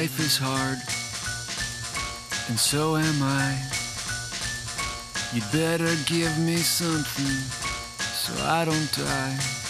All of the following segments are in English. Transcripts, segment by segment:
Life is hard, and so am I. You'd better give me something so I don't die.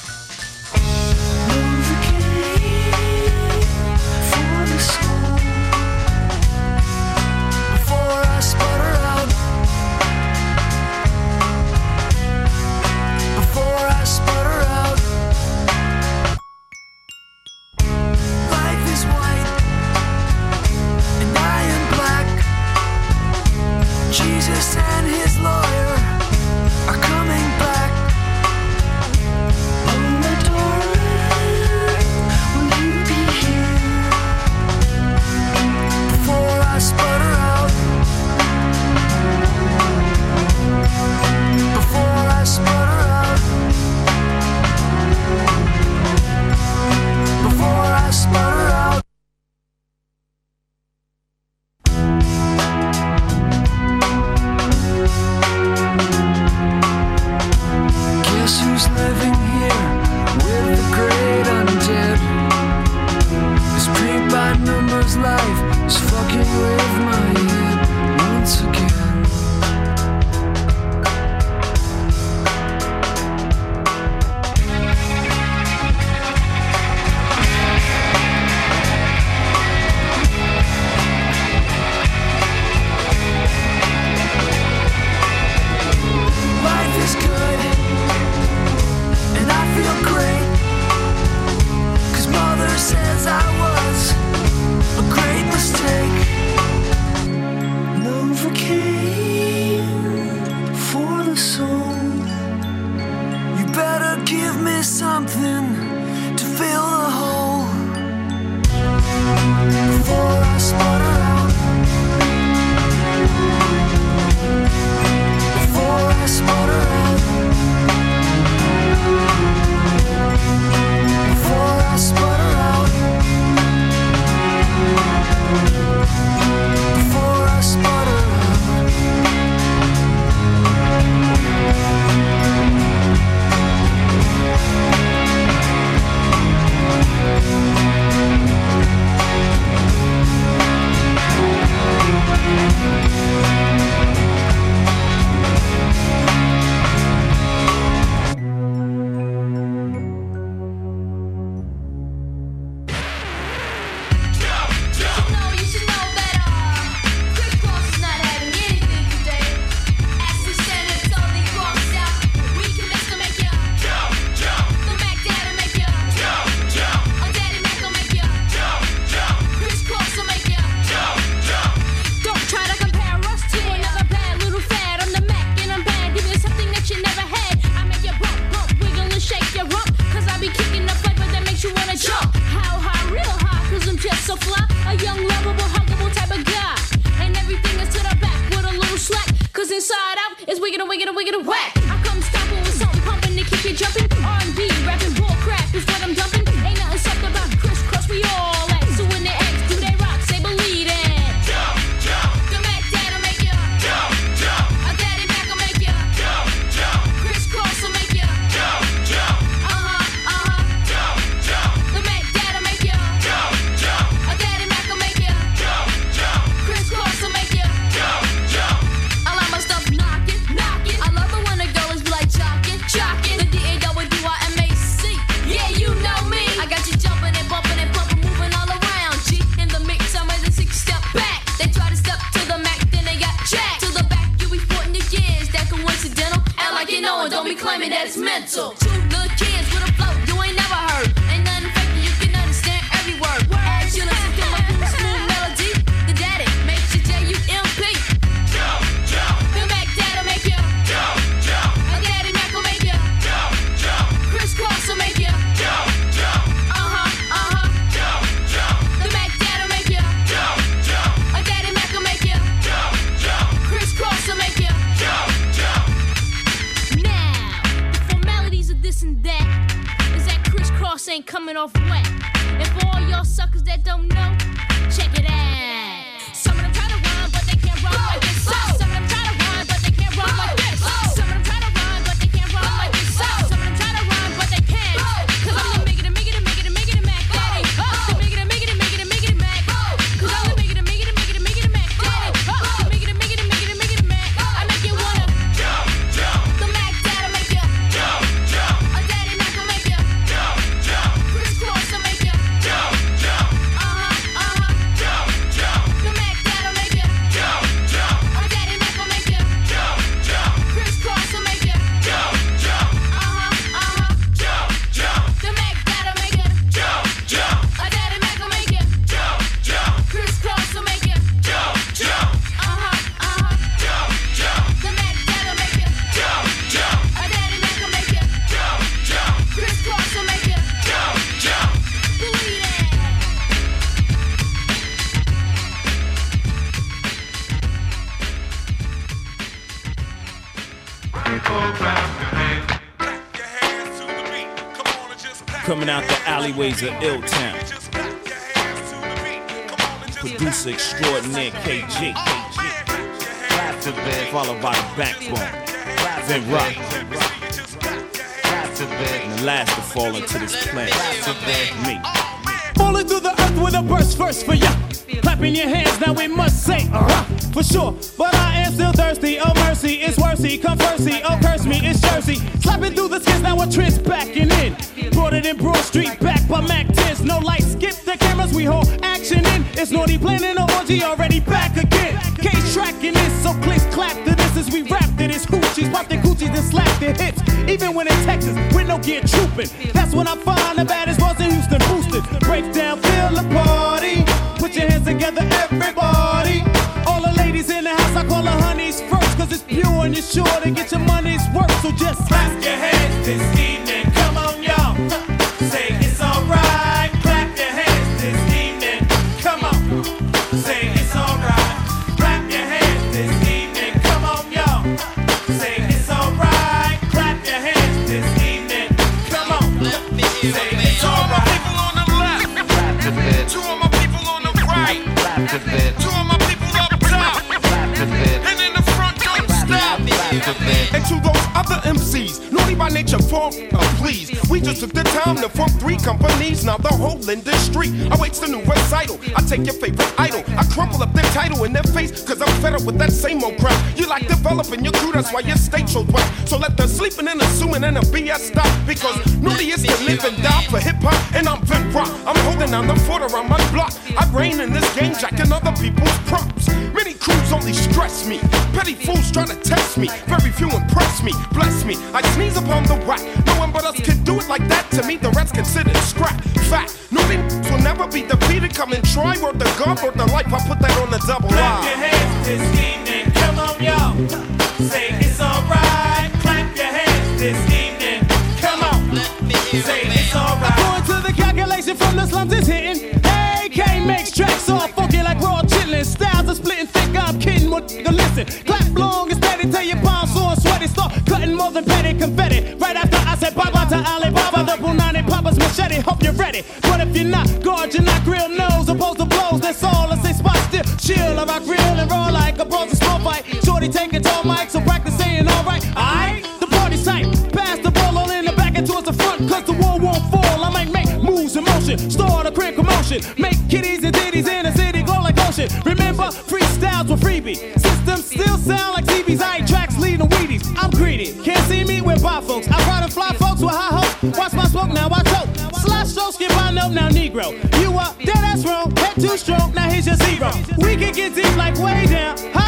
It's wiggle, wiggle, wiggle, and wicked and whack. I come stopping with something pumping to keep you jumping. R&B alleyways of Ill Town. Producer extraordinaire KG. Followed by the backbone. Vin Rock. And the last to fall into this planet. Me. Falling through the earth with a burst first for ya. Clapping your hands, now we must say, uh-huh, for sure. Planning an orgy, already back again. Case tracking this, so click clap to this as we rap to this. Hoochies, pop their coochies and slap their hips. Even when in Texas, with no gear trooping. That's when I find the baddest boys in Houston boosted. Break down, feel the party. Put your hands together, everybody. Industry awaits the new recital. I take your favorite idol, I crumple up their title in their face, cause I'm fed up with that same old crap. You like developing your crew, that's why your state shows whack. So let the sleeping and assuming and the BS stop, because naughty is to live and die for hip hop, and I'm Vin Rock. I'm holding down the fort around my block. I reign in this game, jacking other people's props. Many crews only stress me. Petty fools try to test me. Very few impress me. Bless me. I sneeze upon the whack. No one but us can do it like that. To me, the rest considered scrap. Nobody will never be defeated. Come and try. Word the God, word the life. I put that on the double Clap your line. hands this evening. Come on, y'all. Say it's alright. Clap your hands this evening. Come on. Say it's alright. According to the calculation from the slums, it's hitting. AK makes tracks all funky like raw chillin'. Styles are splitting thick. I'm kidding. What nigga listen? Clap long and steady till your palms sore and sweaty. Start cutting more than petty confetti. Right after I said bye bye to Alibaba, the Punani Papa's machete. Hope you're ready. If you're not, your not grill nose. Opposed to blows, that's all. I say spot still. Chill, I rock real and roll like a bronze small fight. Shorty taking tall mic, so practice saying alright. Alright, the party's tight. Pass the ball all in the back and towards the front, cause the wall won't fall. I might make moves in motion, start a quick commotion. Make kitties and ditties in the city glow like ocean. Remember, freestyles were freebie. Systems still sound like TVs. Skip now Negro. You up, dead ass wrong, head too strong, now here's your zero. We can get deep like way down. High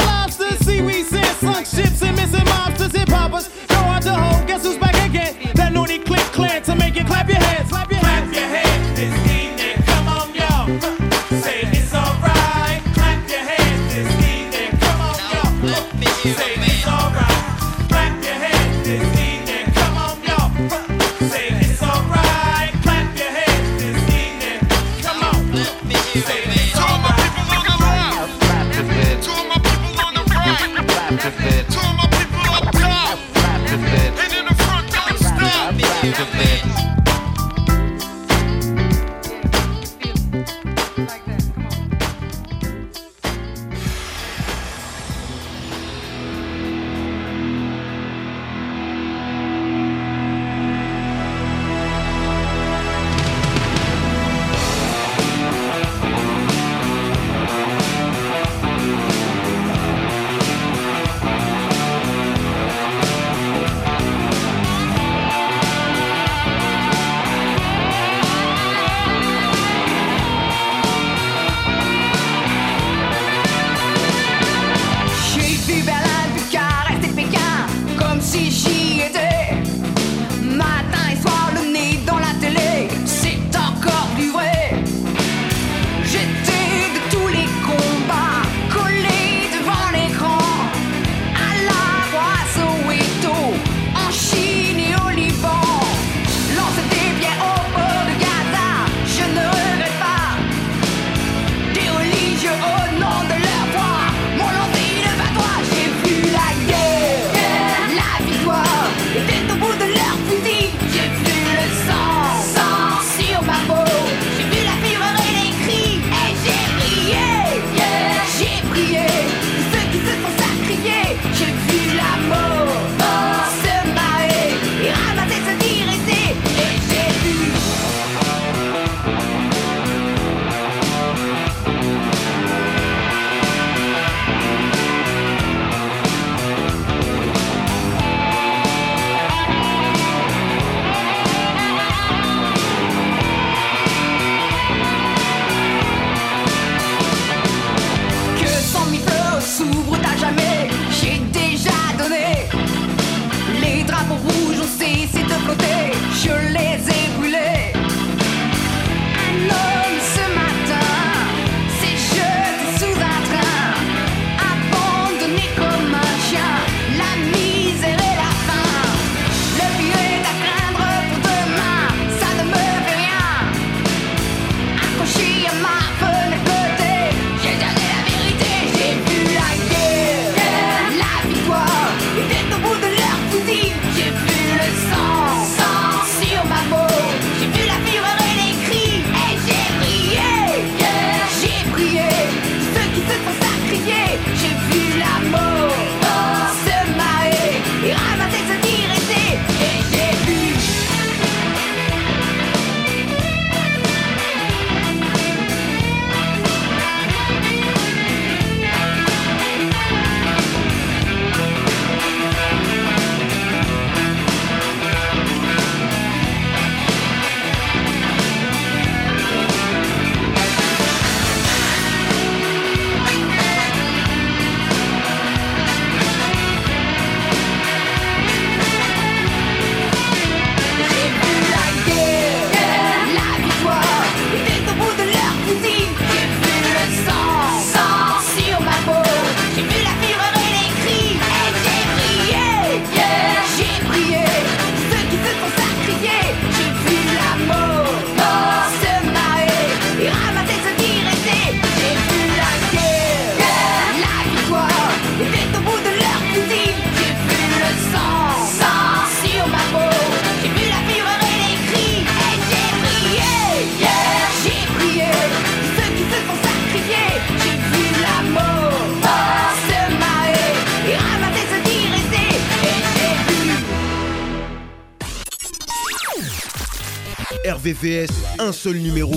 seul numéro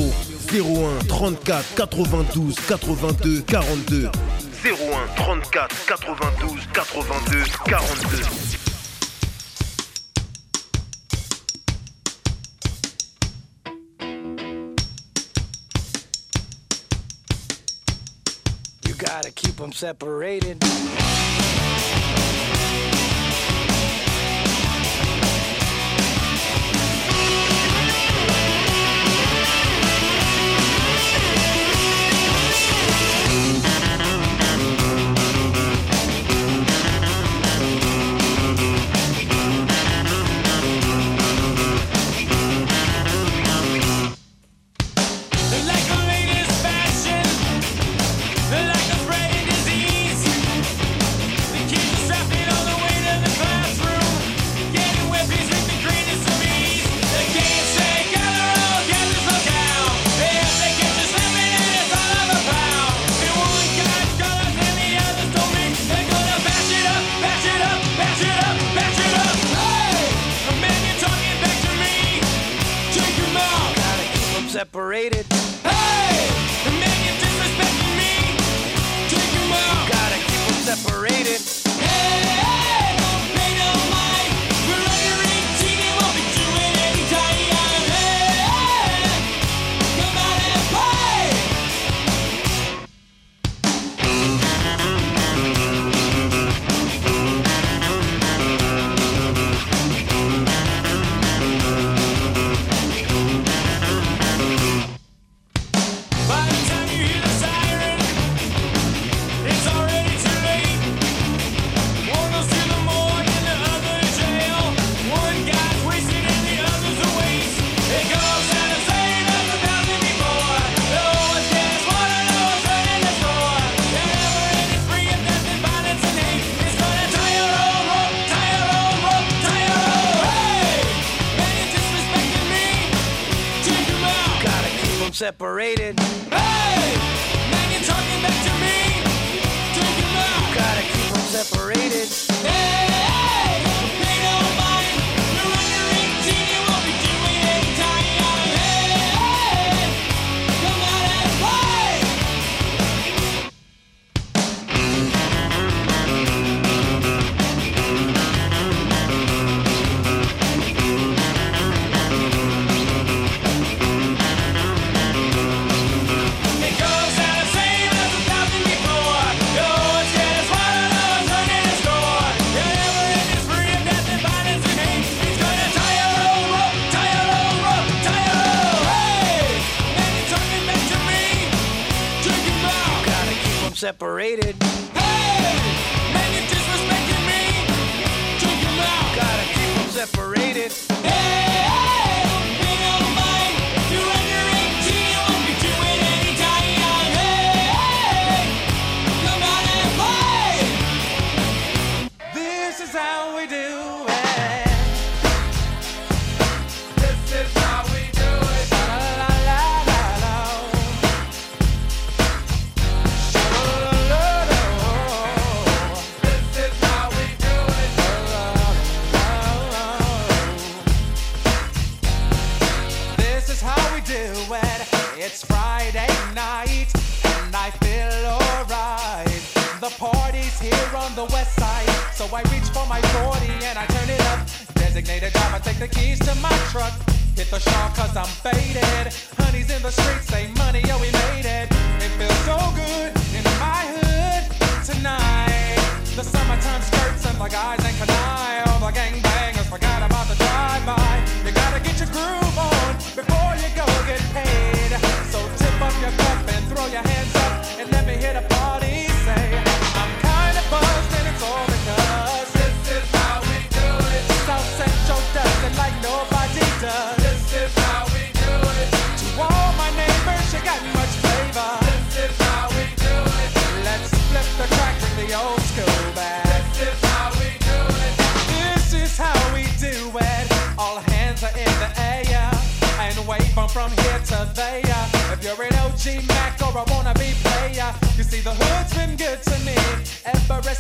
01 34 92 82 42. 01 34 92 82 42. You gotta keep them separated.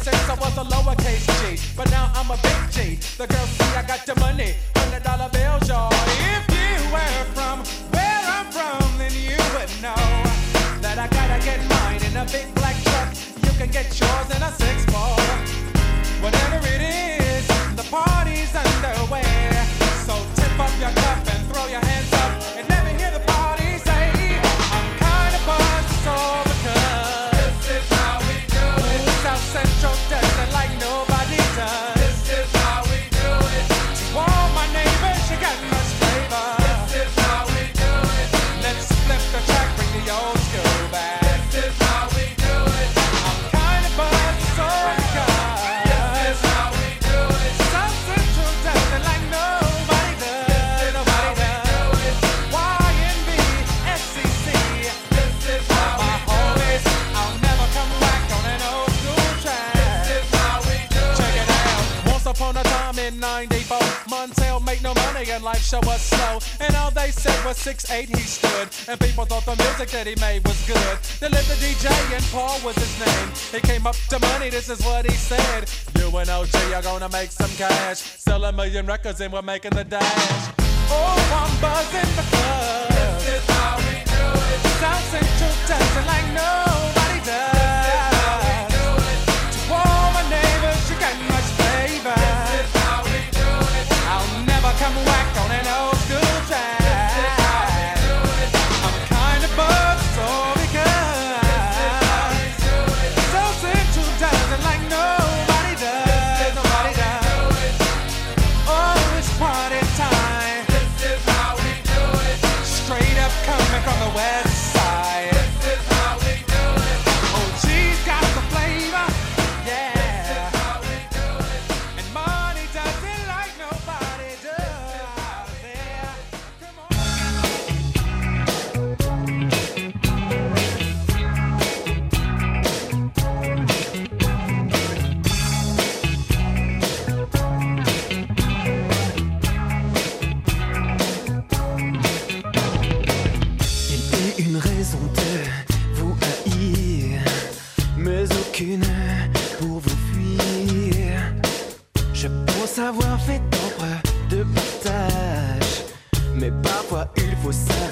since I was a lowercase G. But now I'm a big G. The girls see I got the money. six eight he stood, and people thought the music that he made was good. They lived the DJ and Paul was his name. He came up to money, this is what he said. You and OG are gonna make some cash. Sell a million records and we're making the dash. Oh, I'm buzzing the club. This is how we do it. South Central dancing like no. was sad.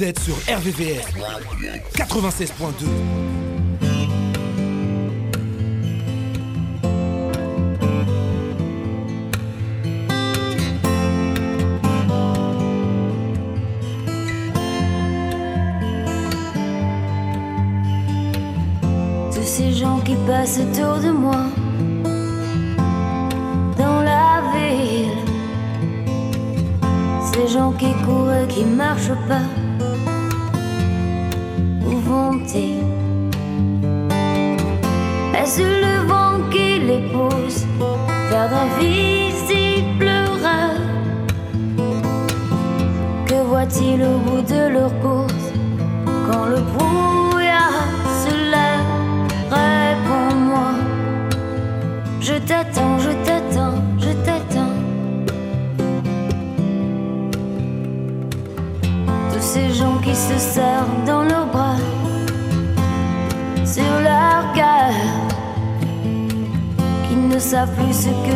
Vous êtes sur RVVS 96.2. Tous ces gens qui passent autour de moi dans la ville. Ces gens qui courent et qui marchent pas.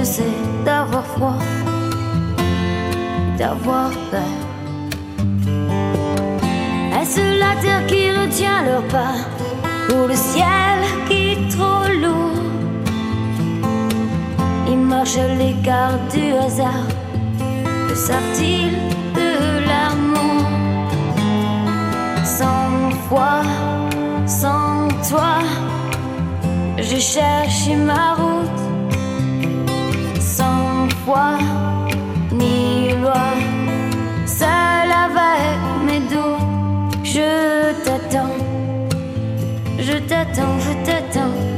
C'est d'avoir froid, d'avoir peur. Est-ce la terre qui retient leur pas ou le ciel qui est trop lourd? Ils marchent à l'écart du hasard. Que savent-ils de l'amour Sans foi, sans toi, je cherche ma foi ni loi, seul avec mes doutes, je t'attends. Je t'attends, je t'attends, je t'attends.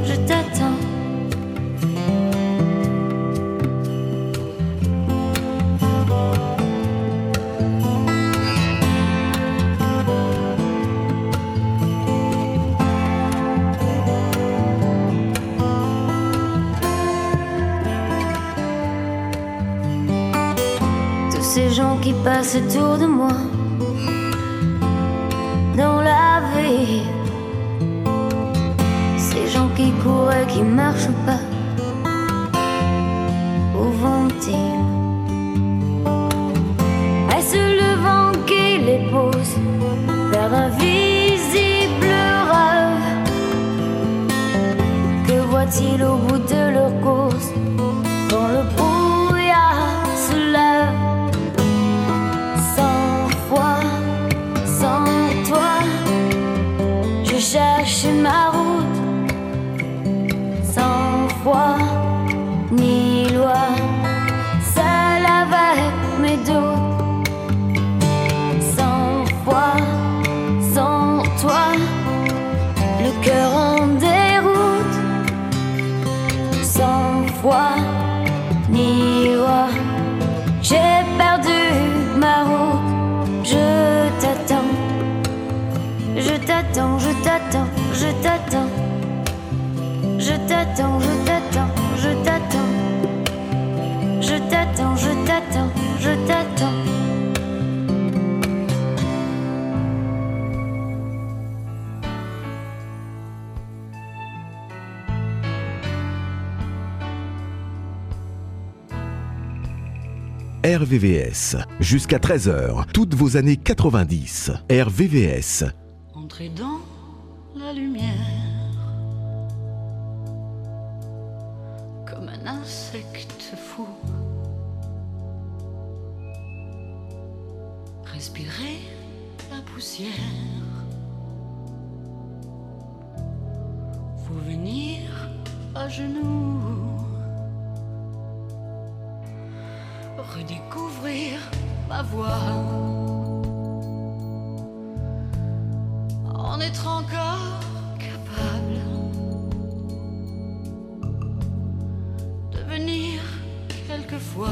Qui passent autour de moi dans la vie. Ces gens qui courent et qui marchent pas. Où vont-ils Est-ce le vent qui les pousse vers d'invisibles rêves Que voit-il au bout t'attends, je t'attends. Je t'attends, je t'attends, je t'attends. Je t'attends, je t'attends, je t'attends. RVVS, jusqu'à 13h, toutes vos années 90. RVVS, Entrez dans la lumière comme un insecte fou. Respirez la poussière. Vous venir à genoux. Redécouvrir ma voix. En être encore capable. devenir quelquefois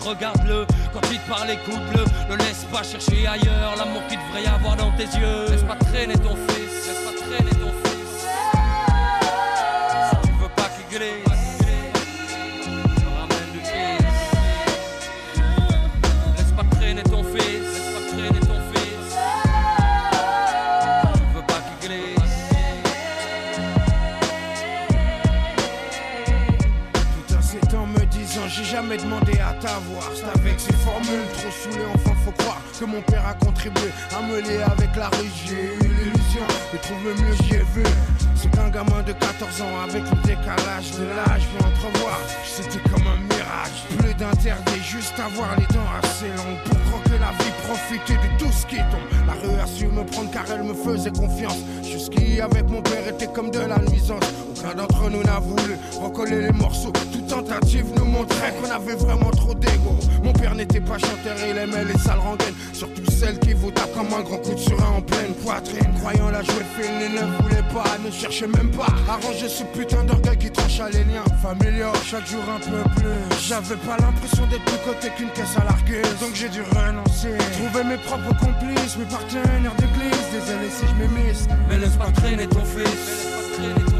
Regarde-le. Quand il te parle, écoute-le. Ne laisse pas chercher ailleurs l'amour qu'il devrait y avoir dans tes yeux. Laisse pas traîner ton fils, laisse pas traîner ton fils. Avec ces formules trop saoulées enfin faut croire que mon père a contribué à me lier avec la rue J'ai eu l'illusion de trouver mieux j'y ai vu. C'est qu'un gamin de 14 ans avec le décalage de l'âge. Peut entrevoir. C'était comme un mirage. Plus d'interdit juste avoir les dents assez longues Pour croquer la vie profiter de tout ce qui tombe. La rue a su me prendre car elle me faisait confiance. Jusqu'ici avec mon père était comme de la nuisance Aucun d'entre nous n'a voulu recoller les morceaux. Toute tentative nous montrait qu'on avait vraiment trop d'ego. Mon père n'était pas chanteur, il aimait les sales rengaines. Surtout celles qui vous tapent comme un grand coup de surin en pleine poitrine. Croyant la jouer fine, il ne voulait pas, ne cherchait même pas à ranger ce putain d'orgueil qui trancha les liens familiaux. Chaque jour un peu plus. J'avais pas l'impression d'être plus côté qu'une caisse à larguer Donc j'ai dû renoncer. Trouver mes propres complices, mes partenaires d'église. Désolé si je m'émisse Mais laisse pas traîner ton fils, pas traîner ton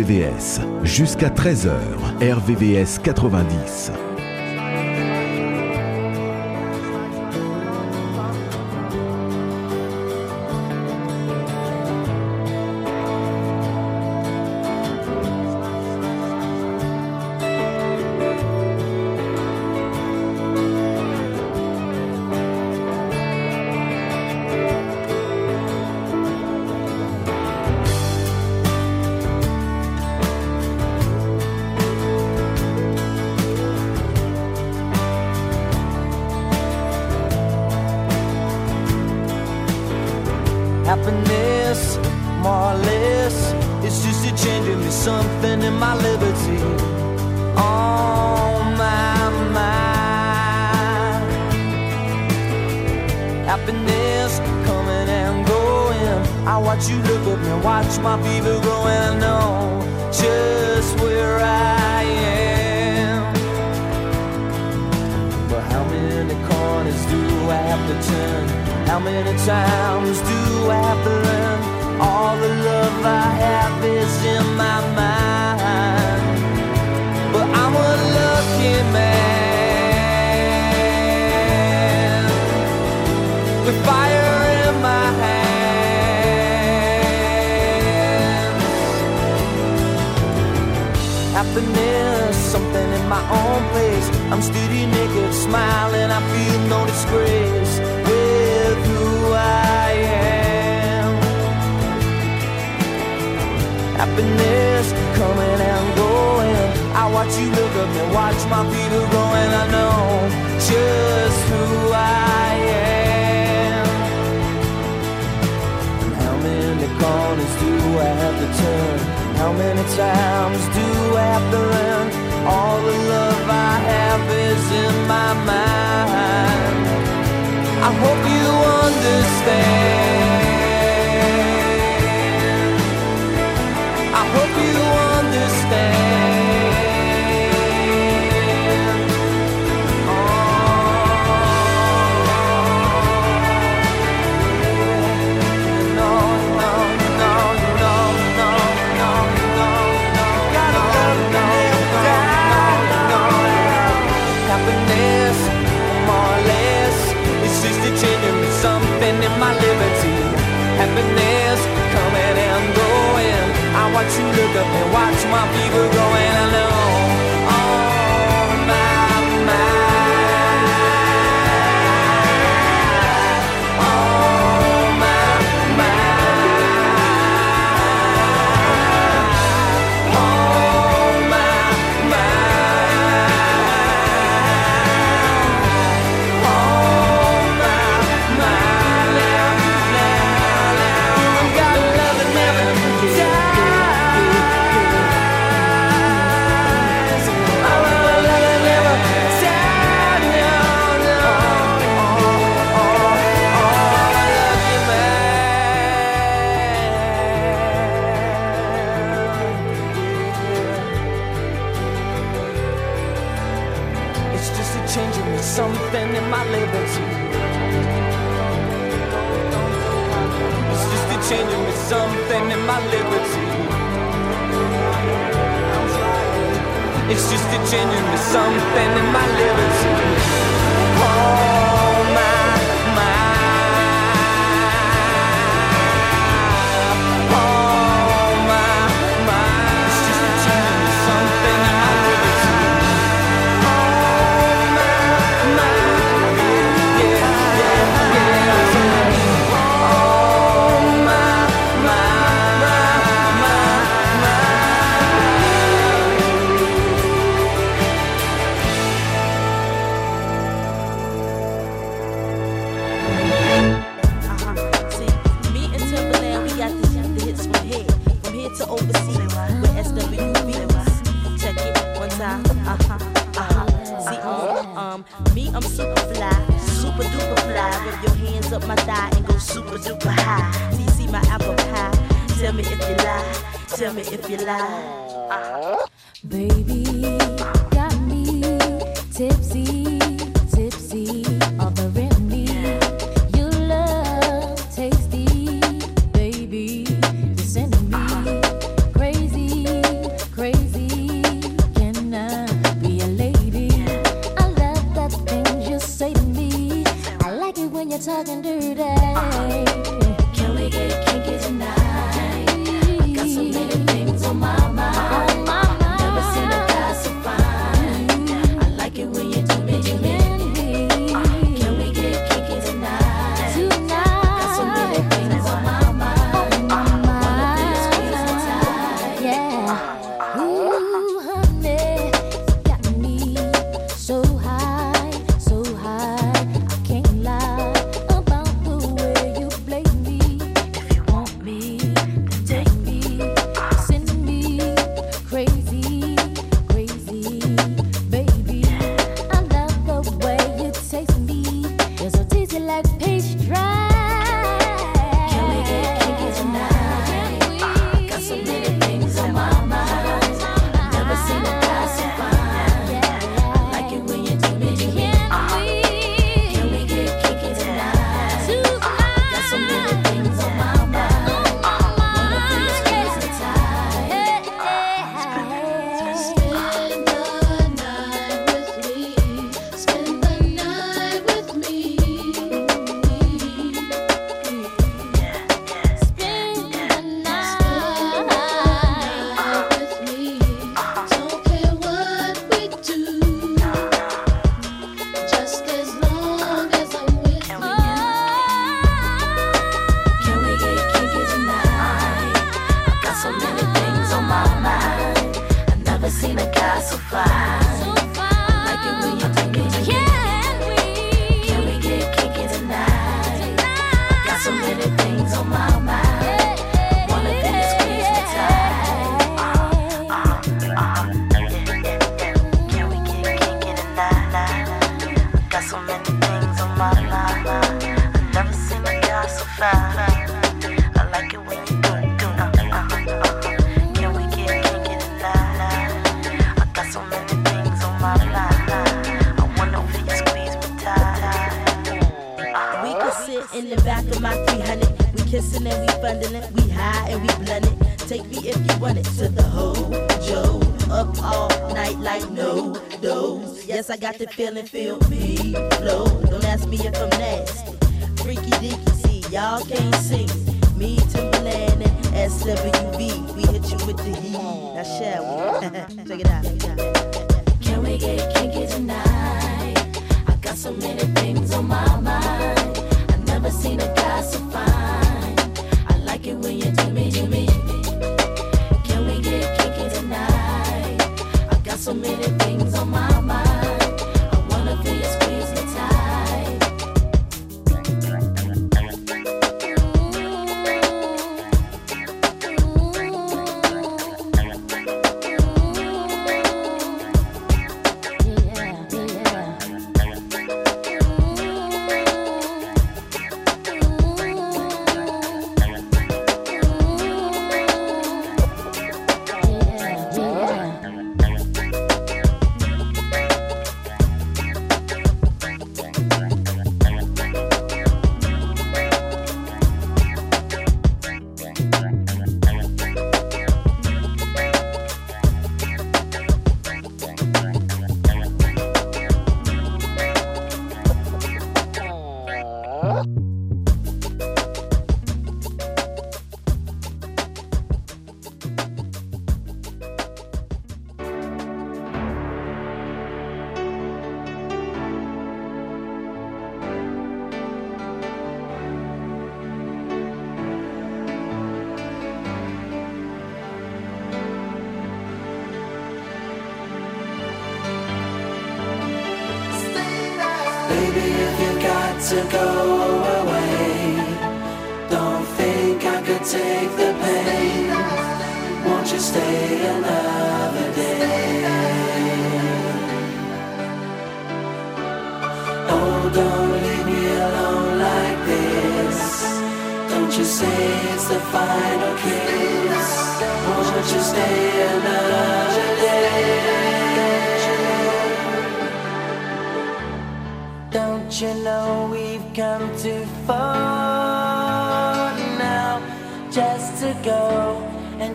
RVVS. Jusqu'à 13h, RVVS 90. Happiness, more or less, it's just a change in me, something in my liberty. On my mind. Happiness coming and going. I watch you look at me, watch my fever growing. I know just where I am. But how many corners do I have to turn? How many times do I have to learn? All the love I have is in my mind. But I'm a lucky man with fire in my hands. Happiness, something in my own place. I'm steady naked, smiling. I feel no disgrace Happiness coming and going. I watch you look at me, watch my fever growing. I know just who I am. And how many corners do I have to turn? How many times do I have to learn? All the love I have is in my mind. I hope you understand. You understand. So many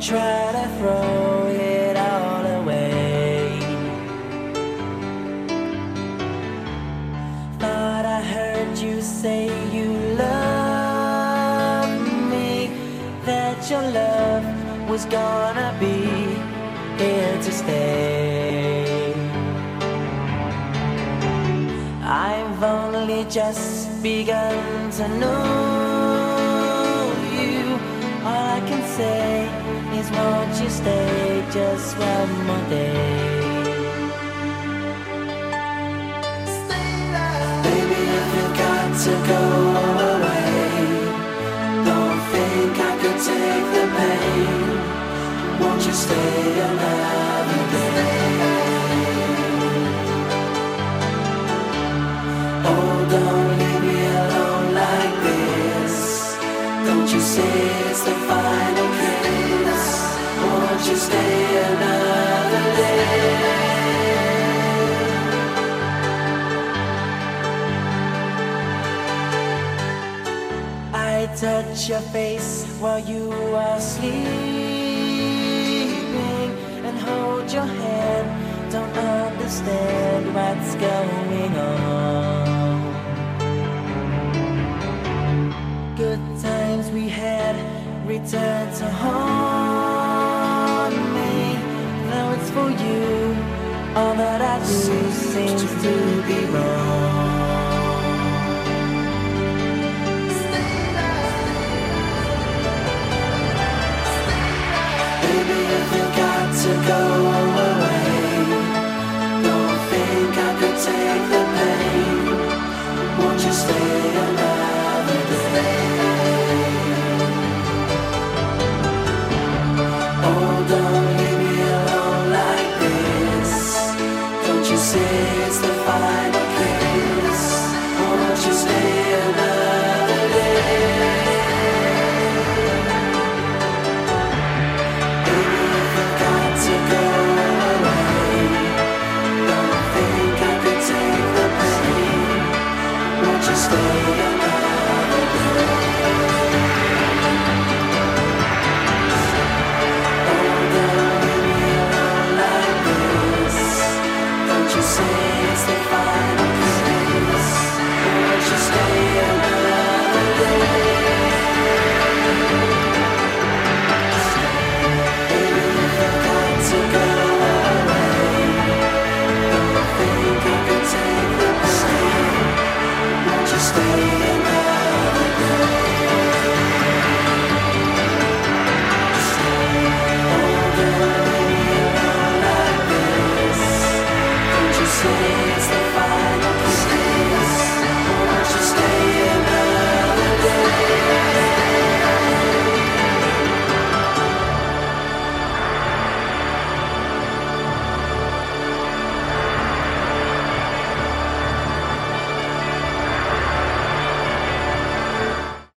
try to throw it all away. Thought I heard you say you love me, that your love was gonna be here to stay. I've only just begun to know. of my day. Baby, if you got to go away, don't think I could take the pain. Won't you stay another day? your face while you are sleeping and hold your hand. Don't understand what's going on. Good times we had return to haunt me. Now it's for you, all that I do seems to be wrong.